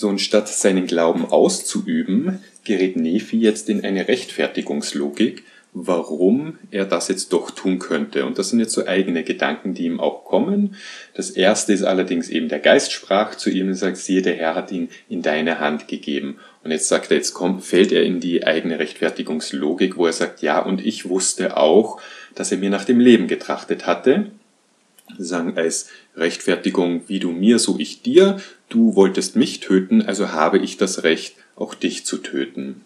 So, und statt seinen Glauben auszuüben, gerät Nephi jetzt in eine Rechtfertigungslogik, warum er das jetzt doch tun könnte. Und das sind jetzt so eigene Gedanken, die ihm auch kommen. Das erste ist allerdings eben der Geist sprach zu ihm und sagt, siehe, der Herr hat ihn in deine Hand gegeben. Und jetzt sagt er, jetzt kommt, fällt er in die eigene Rechtfertigungslogik, wo er sagt, ja, und ich wusste auch, dass er mir nach dem Leben getrachtet hatte sagen als Rechtfertigung, wie du mir, so ich dir, du wolltest mich töten, also habe ich das Recht, auch dich zu töten.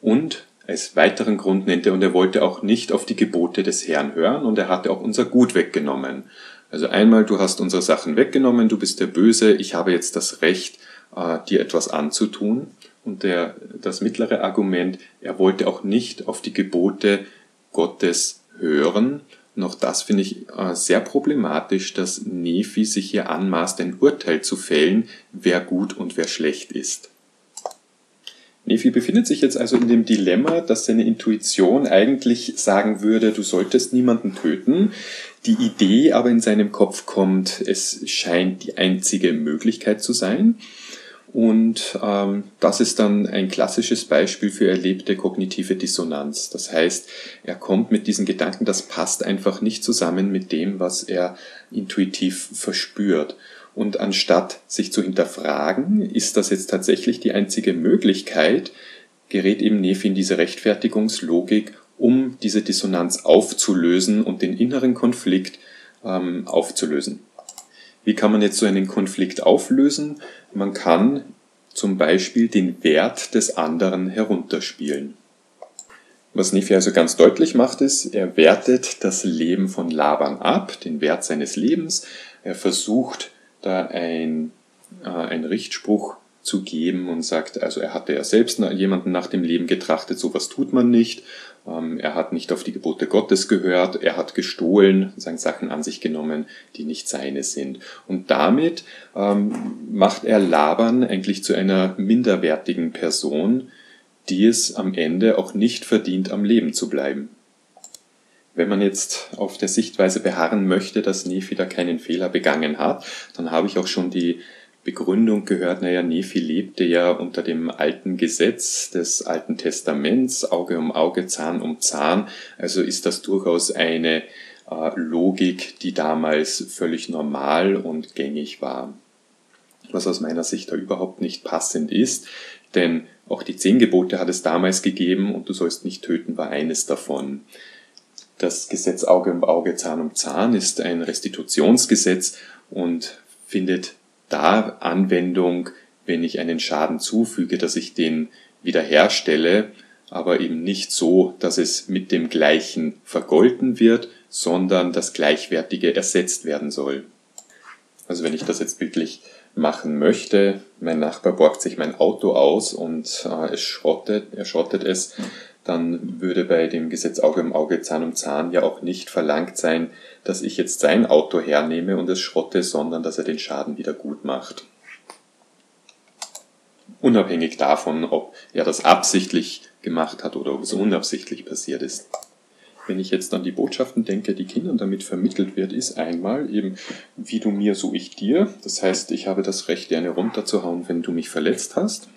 Und als weiteren Grund nennt er, und er wollte auch nicht auf die Gebote des Herrn hören, und er hatte auch unser Gut weggenommen. Also einmal, du hast unsere Sachen weggenommen, du bist der Böse, ich habe jetzt das Recht, äh, dir etwas anzutun. Und der, das mittlere Argument, er wollte auch nicht auf die Gebote Gottes hören, noch das finde ich äh, sehr problematisch, dass Nephi sich hier anmaßt, ein Urteil zu fällen, wer gut und wer schlecht ist. Nephi befindet sich jetzt also in dem Dilemma, dass seine Intuition eigentlich sagen würde, du solltest niemanden töten. Die Idee aber in seinem Kopf kommt, es scheint die einzige Möglichkeit zu sein. Und ähm, das ist dann ein klassisches Beispiel für erlebte kognitive Dissonanz. Das heißt, er kommt mit diesen Gedanken, das passt einfach nicht zusammen mit dem, was er intuitiv verspürt. Und anstatt sich zu hinterfragen, ist das jetzt tatsächlich die einzige Möglichkeit, gerät eben Nefi in diese Rechtfertigungslogik, um diese Dissonanz aufzulösen und den inneren Konflikt ähm, aufzulösen. Wie kann man jetzt so einen Konflikt auflösen? Man kann zum Beispiel den Wert des anderen herunterspielen. Was Nephi also ganz deutlich macht, ist, er wertet das Leben von Laban ab, den Wert seines Lebens. Er versucht da ein, äh, einen Richtspruch zu geben und sagt, also er hatte ja selbst jemanden nach dem Leben getrachtet, sowas tut man nicht. Ähm, er hat nicht auf die Gebote Gottes gehört, er hat gestohlen, sagen Sachen an sich genommen, die nicht seine sind. Und damit ähm, macht er Laban eigentlich zu einer minderwertigen Person, die es am Ende auch nicht verdient, am Leben zu bleiben. Wenn man jetzt auf der Sichtweise beharren möchte, dass Nephi da keinen Fehler begangen hat, dann habe ich auch schon die Begründung gehört, naja, Nephi lebte ja unter dem alten Gesetz des Alten Testaments, Auge um Auge, Zahn um Zahn, also ist das durchaus eine äh, Logik, die damals völlig normal und gängig war. Was aus meiner Sicht da überhaupt nicht passend ist, denn auch die zehn Gebote hat es damals gegeben und du sollst nicht töten war eines davon. Das Gesetz Auge um Auge, Zahn um Zahn ist ein Restitutionsgesetz und findet da Anwendung, wenn ich einen Schaden zufüge, dass ich den wiederherstelle, aber eben nicht so, dass es mit dem gleichen vergolten wird, sondern das Gleichwertige ersetzt werden soll. Also wenn ich das jetzt bildlich machen möchte, mein Nachbar borgt sich mein Auto aus und äh, es schrottet, er schrottet es, dann würde bei dem Gesetz Auge um Auge, Zahn um Zahn ja auch nicht verlangt sein, dass ich jetzt sein Auto hernehme und es schrotte, sondern dass er den Schaden wieder gut macht. Unabhängig davon, ob er das absichtlich gemacht hat oder ob es unabsichtlich passiert ist. Wenn ich jetzt an die Botschaften denke, die Kindern damit vermittelt wird, ist einmal eben, wie du mir, so ich dir. Das heißt, ich habe das Recht, dir eine runterzuhauen, wenn du mich verletzt hast.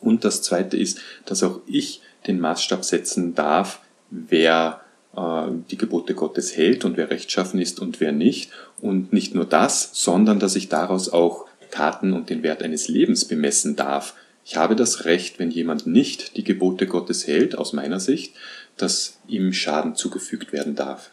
Und das zweite ist, dass auch ich den Maßstab setzen darf, wer äh, die Gebote Gottes hält und wer rechtschaffen ist und wer nicht. Und nicht nur das, sondern dass ich daraus auch Taten und den Wert eines Lebens bemessen darf. Ich habe das Recht, wenn jemand nicht die Gebote Gottes hält, aus meiner Sicht, dass ihm Schaden zugefügt werden darf.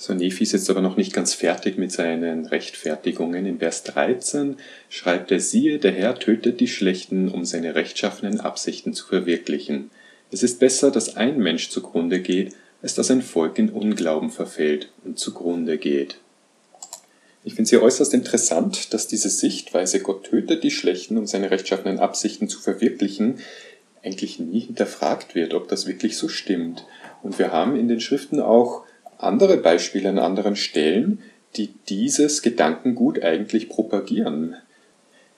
So, Nephi ist jetzt aber noch nicht ganz fertig mit seinen Rechtfertigungen. In Vers 13 schreibt er, siehe, der Herr tötet die Schlechten, um seine rechtschaffenen Absichten zu verwirklichen. Es ist besser, dass ein Mensch zugrunde geht, als dass ein Volk in Unglauben verfällt und zugrunde geht. Ich finde es hier äußerst interessant, dass diese Sichtweise, Gott tötet die Schlechten, um seine rechtschaffenen Absichten zu verwirklichen, eigentlich nie hinterfragt wird, ob das wirklich so stimmt. Und wir haben in den Schriften auch andere Beispiele an anderen Stellen, die dieses Gedankengut eigentlich propagieren.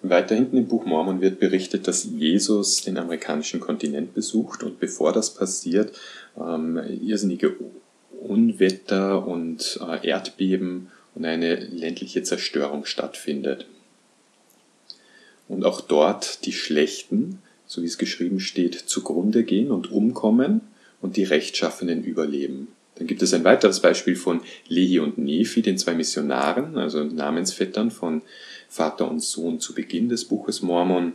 Weiter hinten im Buch Mormon wird berichtet, dass Jesus den amerikanischen Kontinent besucht und bevor das passiert, ähm, irrsinnige Unwetter und äh, Erdbeben und eine ländliche Zerstörung stattfindet. und auch dort die Schlechten, so wie es geschrieben steht, zugrunde gehen und umkommen und die Rechtschaffenen überleben. Dann gibt es ein weiteres Beispiel von Lehi und Nephi, den zwei Missionaren, also Namensvettern von Vater und Sohn zu Beginn des Buches Mormon,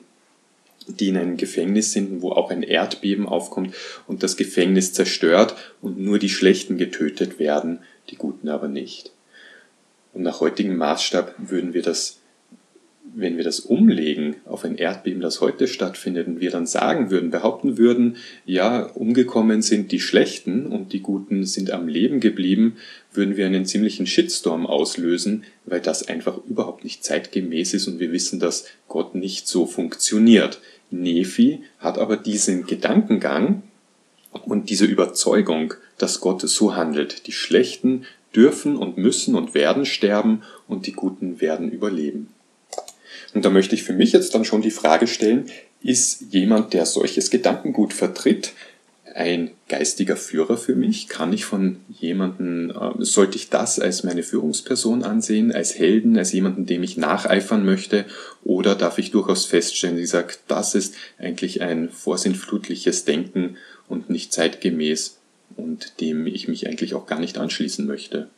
die in einem Gefängnis sind, wo auch ein Erdbeben aufkommt und das Gefängnis zerstört und nur die Schlechten getötet werden, die Guten aber nicht. Und nach heutigem Maßstab würden wir das wenn wir das umlegen auf ein Erdbeben, das heute stattfindet, und wir dann sagen würden, behaupten würden, ja, umgekommen sind die Schlechten und die Guten sind am Leben geblieben, würden wir einen ziemlichen Shitstorm auslösen, weil das einfach überhaupt nicht zeitgemäß ist und wir wissen, dass Gott nicht so funktioniert. Nephi hat aber diesen Gedankengang und diese Überzeugung, dass Gott so handelt. Die Schlechten dürfen und müssen und werden sterben und die Guten werden überleben. Und da möchte ich für mich jetzt dann schon die Frage stellen, ist jemand, der solches Gedankengut vertritt, ein geistiger Führer für mich? Kann ich von jemanden, äh, sollte ich das als meine Führungsperson ansehen, als Helden, als jemanden, dem ich nacheifern möchte? Oder darf ich durchaus feststellen, ich sage, das ist eigentlich ein vorsinnflutliches Denken und nicht zeitgemäß und dem ich mich eigentlich auch gar nicht anschließen möchte?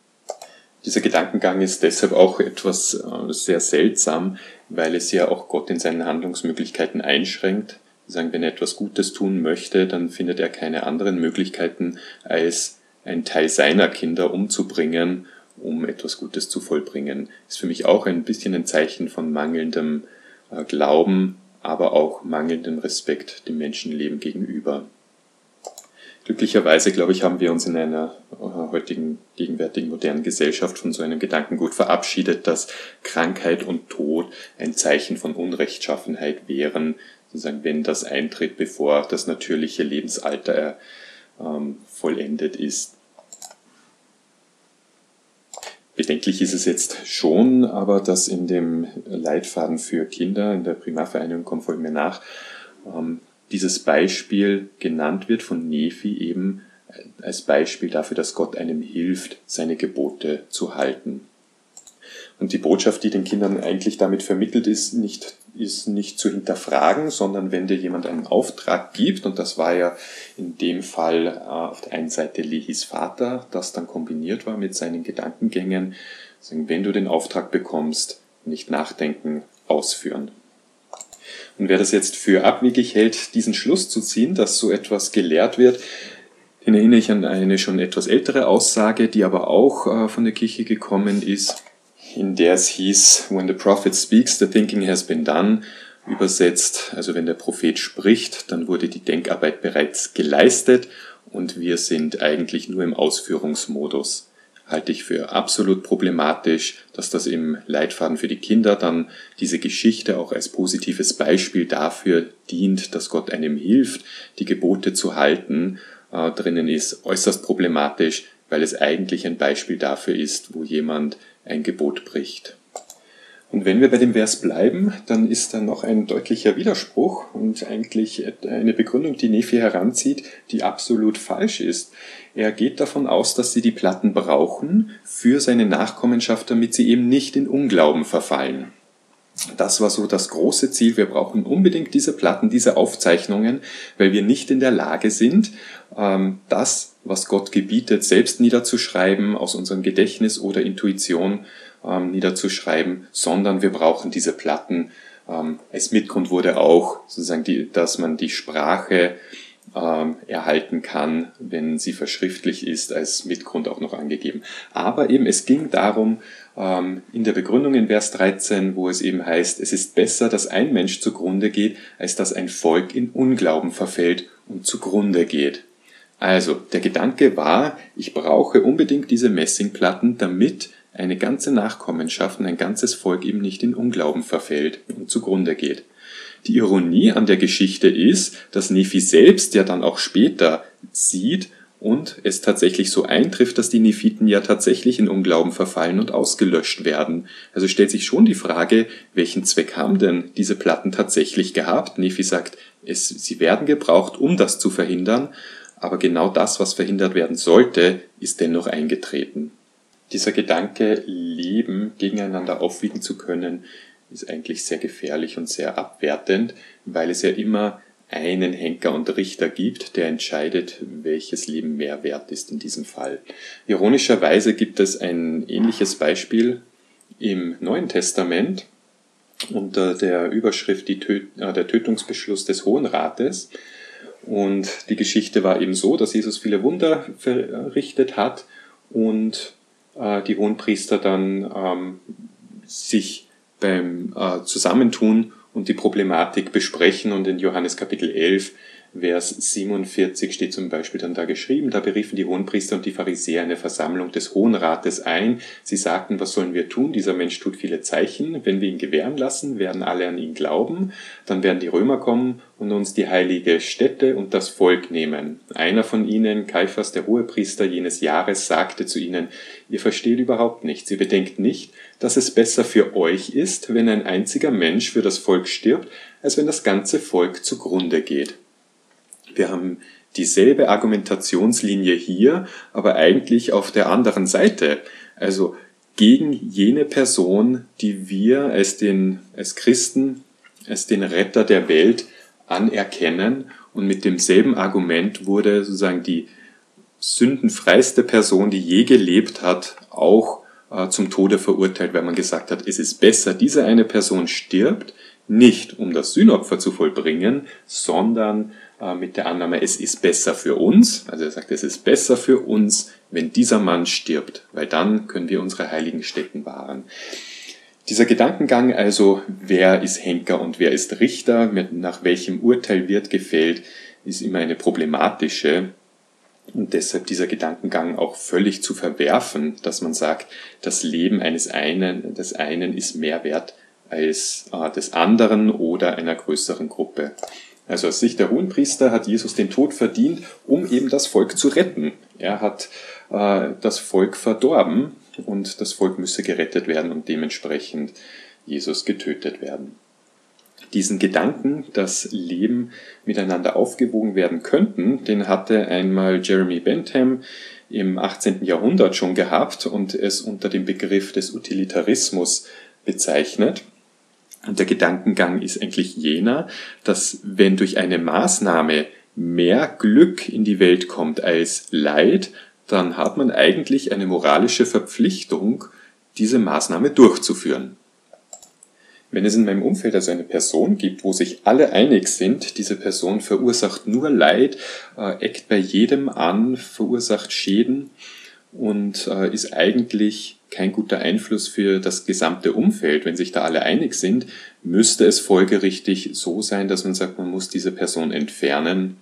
Dieser Gedankengang ist deshalb auch etwas äh, sehr seltsam, weil es ja auch Gott in seinen Handlungsmöglichkeiten einschränkt. Sagen, wenn er etwas Gutes tun möchte, dann findet er keine anderen Möglichkeiten, als einen Teil seiner Kinder umzubringen, um etwas Gutes zu vollbringen. Ist für mich auch ein bisschen ein Zeichen von mangelndem äh, Glauben, aber auch mangelndem Respekt dem Menschenleben gegenüber. Glücklicherweise, glaube ich, haben wir uns in einer heutigen, gegenwärtigen modernen Gesellschaft von so einem Gedankengut verabschiedet, dass Krankheit und Tod ein Zeichen von Unrechtschaffenheit wären, sozusagen, wenn das eintritt, bevor das natürliche Lebensalter ähm, vollendet ist. Bedenklich ist es jetzt schon, aber dass in dem Leitfaden für Kinder in der Primarvereinigung kommt folgt mir nach, ähm, dieses Beispiel genannt wird von Nephi eben als Beispiel dafür, dass Gott einem hilft, seine Gebote zu halten. Und die Botschaft, die den Kindern eigentlich damit vermittelt ist, nicht, ist nicht zu hinterfragen, sondern wenn dir jemand einen Auftrag gibt, und das war ja in dem Fall äh, auf der einen Seite Lehis Vater, das dann kombiniert war mit seinen Gedankengängen, wenn du den Auftrag bekommst, nicht nachdenken, ausführen. Und wer das jetzt für abwegig hält, diesen Schluss zu ziehen, dass so etwas gelehrt wird, den erinnere ich an eine schon etwas ältere Aussage, die aber auch äh, von der Kirche gekommen ist, in der es hieß, when the prophet speaks, the thinking has been done. Übersetzt, also wenn der Prophet spricht, dann wurde die Denkarbeit bereits geleistet und wir sind eigentlich nur im Ausführungsmodus halte ich für absolut problematisch, dass das im Leitfaden für die Kinder dann diese Geschichte auch als positives Beispiel dafür dient, dass Gott einem hilft, die Gebote zu halten, äh, drinnen ist äußerst problematisch, weil es eigentlich ein Beispiel dafür ist, wo jemand ein Gebot bricht. Und wenn wir bei dem Vers bleiben, dann ist da noch ein deutlicher Widerspruch und eigentlich eine Begründung, die Nephi heranzieht, die absolut falsch ist. Er geht davon aus, dass sie die Platten brauchen für seine Nachkommenschaft, damit sie eben nicht in Unglauben verfallen. Das war so das große Ziel. Wir brauchen unbedingt diese Platten, diese Aufzeichnungen, weil wir nicht in der Lage sind, ähm, das, was Gott gebietet, selbst niederzuschreiben aus unserem Gedächtnis oder Intuition ähm, niederzuschreiben, sondern wir brauchen diese Platten. Ähm, als Mitgrund wurde auch sozusagen, die, dass man die Sprache ähm, erhalten kann, wenn sie verschriftlich ist, als Mitgrund auch noch angegeben. Aber eben es ging darum, ähm, in der Begründung in Vers 13, wo es eben heißt, es ist besser, dass ein Mensch zugrunde geht, als dass ein Volk in Unglauben verfällt und zugrunde geht. Also, der Gedanke war, ich brauche unbedingt diese Messingplatten, damit eine ganze Nachkommenschaft und ein ganzes Volk eben nicht in Unglauben verfällt und zugrunde geht. Die Ironie an der Geschichte ist, dass Nephi selbst ja dann auch später sieht und es tatsächlich so eintrifft, dass die Nephiten ja tatsächlich in Unglauben verfallen und ausgelöscht werden. Also stellt sich schon die Frage, welchen Zweck haben denn diese Platten tatsächlich gehabt? Nephi sagt, es, sie werden gebraucht, um das zu verhindern, aber genau das, was verhindert werden sollte, ist dennoch eingetreten. Dieser Gedanke, Leben gegeneinander aufwiegen zu können, ist eigentlich sehr gefährlich und sehr abwertend, weil es ja immer einen Henker und Richter gibt, der entscheidet, welches Leben mehr wert ist in diesem Fall. Ironischerweise gibt es ein ähnliches Beispiel im Neuen Testament unter der Überschrift Töt äh, der Tötungsbeschluss des Hohen Rates. Und die Geschichte war eben so, dass Jesus viele Wunder verrichtet hat und äh, die Hohenpriester dann ähm, sich beim äh, Zusammentun und die Problematik besprechen und in Johannes Kapitel 11 Vers 47 steht zum Beispiel dann da geschrieben, da beriefen die Hohenpriester und die Pharisäer eine Versammlung des Hohen Rates ein. Sie sagten, was sollen wir tun? Dieser Mensch tut viele Zeichen. Wenn wir ihn gewähren lassen, werden alle an ihn glauben. Dann werden die Römer kommen und uns die heilige Stätte und das Volk nehmen. Einer von ihnen, Kaiphas, der Hohepriester jenes Jahres, sagte zu ihnen, ihr versteht überhaupt nichts. Ihr bedenkt nicht, dass es besser für euch ist, wenn ein einziger Mensch für das Volk stirbt, als wenn das ganze Volk zugrunde geht. Wir haben dieselbe Argumentationslinie hier, aber eigentlich auf der anderen Seite. Also gegen jene Person, die wir als, den, als Christen, als den Retter der Welt anerkennen. Und mit demselben Argument wurde sozusagen die sündenfreiste Person, die je gelebt hat, auch äh, zum Tode verurteilt, weil man gesagt hat, es ist besser, diese eine Person stirbt, nicht um das Sühnopfer zu vollbringen, sondern mit der Annahme, es ist besser für uns. Also er sagt, es ist besser für uns, wenn dieser Mann stirbt, weil dann können wir unsere heiligen Stätten wahren. Dieser Gedankengang also, wer ist Henker und wer ist Richter, nach welchem Urteil wird gefällt, ist immer eine problematische und deshalb dieser Gedankengang auch völlig zu verwerfen, dass man sagt, das Leben eines einen, des einen ist mehr wert als äh, des anderen oder einer größeren Gruppe. Also aus Sicht der Hohenpriester hat Jesus den Tod verdient, um eben das Volk zu retten. Er hat äh, das Volk verdorben und das Volk müsse gerettet werden und dementsprechend Jesus getötet werden. Diesen Gedanken, dass Leben miteinander aufgewogen werden könnten, den hatte einmal Jeremy Bentham im 18. Jahrhundert schon gehabt und es unter dem Begriff des Utilitarismus bezeichnet. Und der Gedankengang ist eigentlich jener, dass wenn durch eine Maßnahme mehr Glück in die Welt kommt als Leid, dann hat man eigentlich eine moralische Verpflichtung, diese Maßnahme durchzuführen. Wenn es in meinem Umfeld also eine Person gibt, wo sich alle einig sind, diese Person verursacht nur Leid, äh, eckt bei jedem an, verursacht Schäden und äh, ist eigentlich kein guter Einfluss für das gesamte Umfeld. Wenn sich da alle einig sind, müsste es folgerichtig so sein, dass man sagt, man muss diese Person entfernen,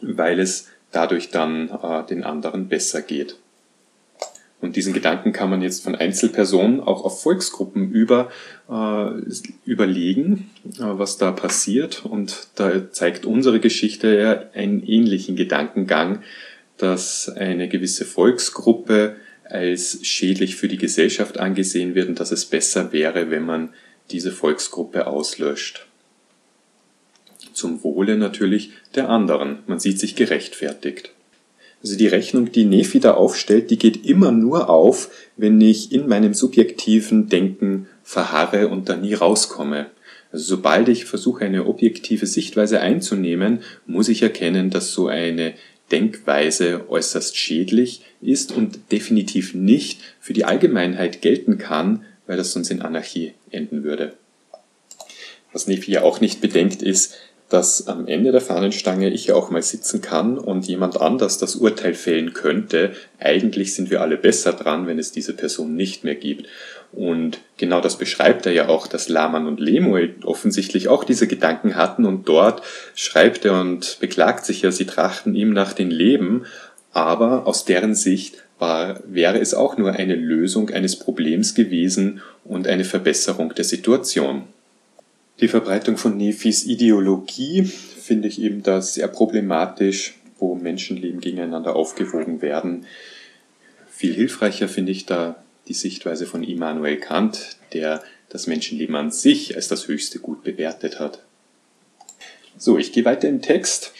weil es dadurch dann äh, den anderen besser geht. Und diesen Gedanken kann man jetzt von Einzelpersonen auch auf Volksgruppen über, äh, überlegen, äh, was da passiert. Und da zeigt unsere Geschichte ja einen ähnlichen Gedankengang, dass eine gewisse Volksgruppe als schädlich für die Gesellschaft angesehen wird und dass es besser wäre, wenn man diese Volksgruppe auslöscht. Zum Wohle natürlich der anderen. Man sieht sich gerechtfertigt. Also die Rechnung, die Nefi da aufstellt, die geht immer nur auf, wenn ich in meinem subjektiven Denken verharre und da nie rauskomme. Also sobald ich versuche, eine objektive Sichtweise einzunehmen, muss ich erkennen, dass so eine Denkweise äußerst schädlich ist und definitiv nicht für die Allgemeinheit gelten kann, weil das sonst in Anarchie enden würde. Was Nefi ja auch nicht bedenkt, ist, dass am Ende der Fahnenstange ich ja auch mal sitzen kann und jemand anders das Urteil fällen könnte, eigentlich sind wir alle besser dran, wenn es diese Person nicht mehr gibt. Und genau das beschreibt er ja auch, dass Laman und Lemuel offensichtlich auch diese Gedanken hatten und dort schreibt er und beklagt sich ja, sie trachten ihm nach den Leben, aber aus deren Sicht war, wäre es auch nur eine Lösung eines Problems gewesen und eine Verbesserung der Situation. Die Verbreitung von Nephis Ideologie finde ich eben da sehr problematisch, wo Menschenleben gegeneinander aufgewogen werden. Viel hilfreicher finde ich da die Sichtweise von Immanuel Kant, der das Menschenleben an sich als das höchste Gut bewertet hat. So, ich gehe weiter im Text.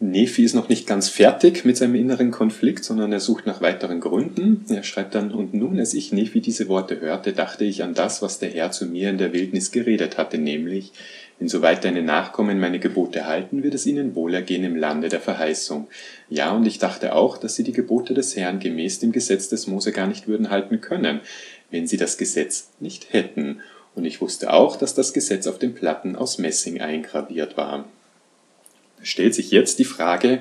Nephi ist noch nicht ganz fertig mit seinem inneren Konflikt, sondern er sucht nach weiteren Gründen. Er schreibt dann, und nun, als ich Nephi diese Worte hörte, dachte ich an das, was der Herr zu mir in der Wildnis geredet hatte, nämlich, insoweit deine Nachkommen meine Gebote halten, wird es ihnen wohlergehen im Lande der Verheißung. Ja, und ich dachte auch, dass sie die Gebote des Herrn gemäß dem Gesetz des Mose gar nicht würden halten können, wenn sie das Gesetz nicht hätten. Und ich wusste auch, dass das Gesetz auf den Platten aus Messing eingraviert war stellt sich jetzt die Frage,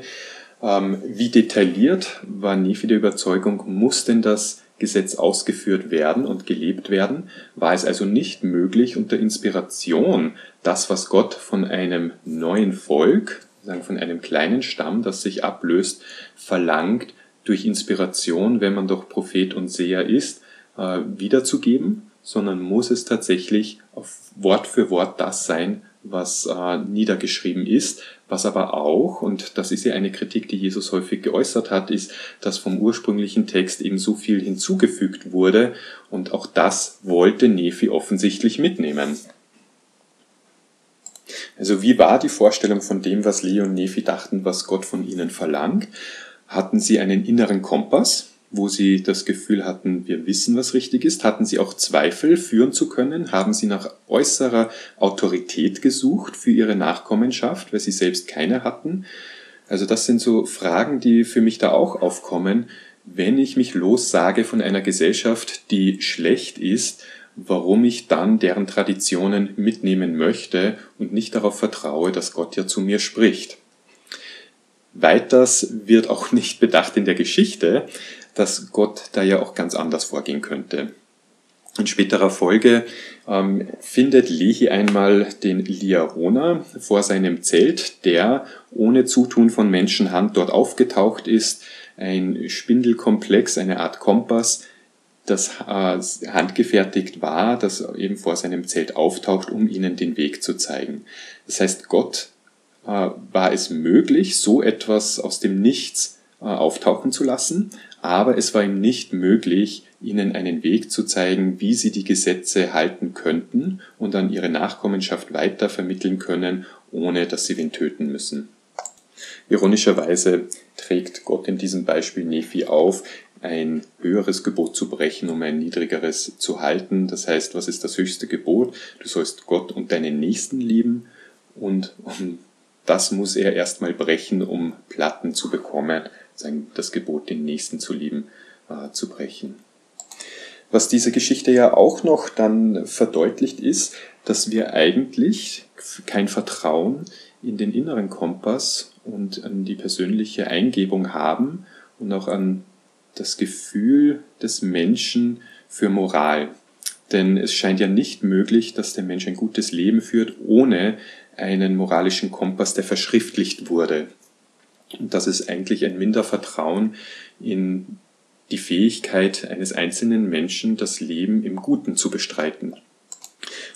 ähm, wie detailliert war Nephi der Überzeugung, muss denn das Gesetz ausgeführt werden und gelebt werden? War es also nicht möglich, unter Inspiration das, was Gott von einem neuen Volk, von einem kleinen Stamm, das sich ablöst, verlangt, durch Inspiration, wenn man doch Prophet und Seher ist, äh, wiederzugeben, sondern muss es tatsächlich auf Wort für Wort das sein, was äh, niedergeschrieben ist, was aber auch, und das ist ja eine Kritik, die Jesus häufig geäußert hat, ist, dass vom ursprünglichen Text eben so viel hinzugefügt wurde und auch das wollte Nephi offensichtlich mitnehmen. Also wie war die Vorstellung von dem, was Leo und Nephi dachten, was Gott von ihnen verlangt? Hatten sie einen inneren Kompass? Wo sie das Gefühl hatten, wir wissen, was richtig ist? Hatten sie auch Zweifel führen zu können? Haben sie nach äußerer Autorität gesucht für ihre Nachkommenschaft, weil sie selbst keine hatten? Also das sind so Fragen, die für mich da auch aufkommen. Wenn ich mich lossage von einer Gesellschaft, die schlecht ist, warum ich dann deren Traditionen mitnehmen möchte und nicht darauf vertraue, dass Gott ja zu mir spricht. Weiters wird auch nicht bedacht in der Geschichte, dass Gott da ja auch ganz anders vorgehen könnte. In späterer Folge ähm, findet Lehi einmal den Liarona vor seinem Zelt, der ohne Zutun von Menschenhand dort aufgetaucht ist. Ein Spindelkomplex, eine Art Kompass, das äh, handgefertigt war, das eben vor seinem Zelt auftaucht, um ihnen den Weg zu zeigen. Das heißt, Gott äh, war es möglich, so etwas aus dem Nichts äh, auftauchen zu lassen, aber es war ihm nicht möglich, ihnen einen Weg zu zeigen, wie sie die Gesetze halten könnten und an ihre Nachkommenschaft weiter vermitteln können, ohne dass sie wen töten müssen. Ironischerweise trägt Gott in diesem Beispiel Nephi auf, ein höheres Gebot zu brechen, um ein niedrigeres zu halten. Das heißt, was ist das höchste Gebot? Du sollst Gott und deinen Nächsten lieben und um das muss er erstmal brechen, um Platten zu bekommen, das Gebot, den Nächsten zu lieben, äh, zu brechen. Was diese Geschichte ja auch noch dann verdeutlicht ist, dass wir eigentlich kein Vertrauen in den inneren Kompass und an die persönliche Eingebung haben und auch an das Gefühl des Menschen für Moral. Denn es scheint ja nicht möglich, dass der Mensch ein gutes Leben führt, ohne einen moralischen Kompass, der verschriftlicht wurde. Und das ist eigentlich ein Mindervertrauen in die Fähigkeit eines einzelnen Menschen, das Leben im Guten zu bestreiten.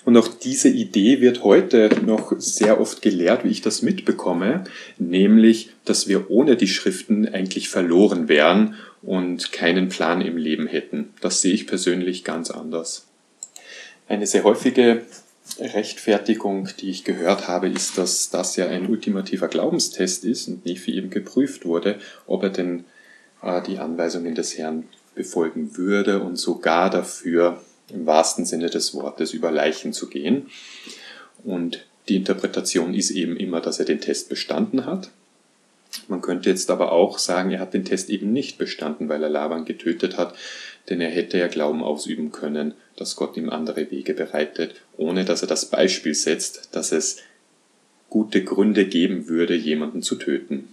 Und auch diese Idee wird heute noch sehr oft gelehrt, wie ich das mitbekomme, nämlich, dass wir ohne die Schriften eigentlich verloren wären und keinen Plan im Leben hätten. Das sehe ich persönlich ganz anders. Eine sehr häufige Rechtfertigung, die ich gehört habe, ist, dass das ja ein ultimativer Glaubenstest ist und Nephi eben geprüft wurde, ob er denn äh, die Anweisungen des Herrn befolgen würde und sogar dafür im wahrsten Sinne des Wortes über Leichen zu gehen. Und die Interpretation ist eben immer, dass er den Test bestanden hat. Man könnte jetzt aber auch sagen, er hat den Test eben nicht bestanden, weil er Laban getötet hat, denn er hätte ja Glauben ausüben können, dass Gott ihm andere Wege bereitet, ohne dass er das Beispiel setzt, dass es gute Gründe geben würde, jemanden zu töten.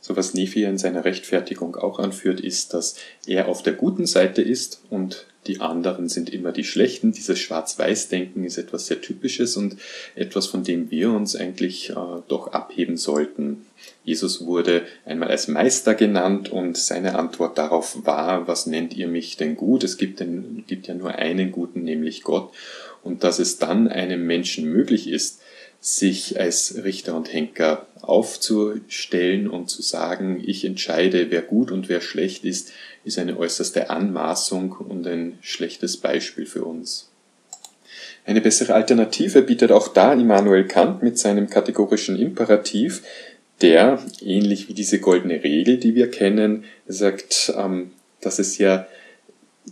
So was Nephi in seiner Rechtfertigung auch anführt, ist, dass er auf der guten Seite ist und die anderen sind immer die Schlechten. Dieses Schwarz-Weiß-Denken ist etwas sehr Typisches und etwas, von dem wir uns eigentlich äh, doch abheben sollten. Jesus wurde einmal als Meister genannt und seine Antwort darauf war, was nennt ihr mich denn gut? Es gibt, denn, gibt ja nur einen guten, nämlich Gott. Und dass es dann einem Menschen möglich ist, sich als Richter und Henker aufzustellen und zu sagen, ich entscheide, wer gut und wer schlecht ist, ist eine äußerste Anmaßung und ein schlechtes Beispiel für uns. Eine bessere Alternative bietet auch da Immanuel Kant mit seinem kategorischen Imperativ, der, ähnlich wie diese goldene Regel, die wir kennen, sagt, ähm, dass es ja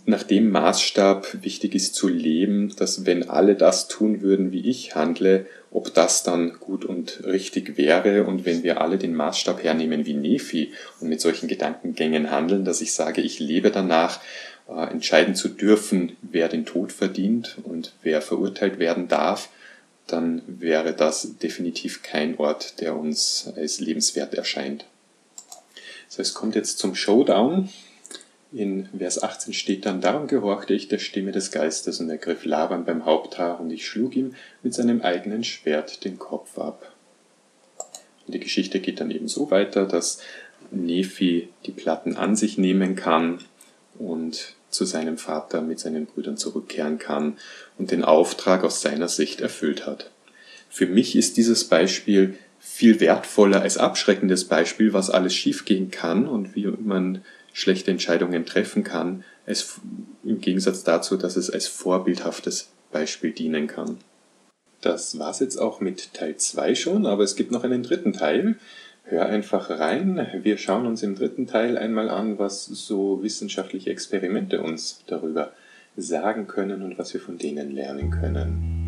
nach dem Maßstab wichtig ist zu leben, dass wenn alle das tun würden, wie ich handle, ob das dann gut und richtig wäre und wenn wir alle den Maßstab hernehmen wie Nephi und mit solchen Gedankengängen handeln, dass ich sage, ich lebe danach, äh, entscheiden zu dürfen, wer den Tod verdient und wer verurteilt werden darf, dann wäre das definitiv kein Ort, der uns als lebenswert erscheint. So, es kommt jetzt zum Showdown. In Vers 18 steht dann, darum gehorchte ich der Stimme des Geistes und ergriff Laban beim Haupthaar und ich schlug ihm mit seinem eigenen Schwert den Kopf ab. Und die Geschichte geht dann eben so weiter, dass Nephi die Platten an sich nehmen kann und zu seinem Vater mit seinen Brüdern zurückkehren kann und den Auftrag aus seiner Sicht erfüllt hat. Für mich ist dieses Beispiel viel wertvoller als abschreckendes Beispiel, was alles schiefgehen kann und wie man schlechte Entscheidungen treffen kann, als, im Gegensatz dazu, dass es als vorbildhaftes Beispiel dienen kann. Das war's jetzt auch mit Teil 2 schon, aber es gibt noch einen dritten Teil. Hör einfach rein. Wir schauen uns im dritten Teil einmal an, was so wissenschaftliche Experimente uns darüber sagen können und was wir von denen lernen können.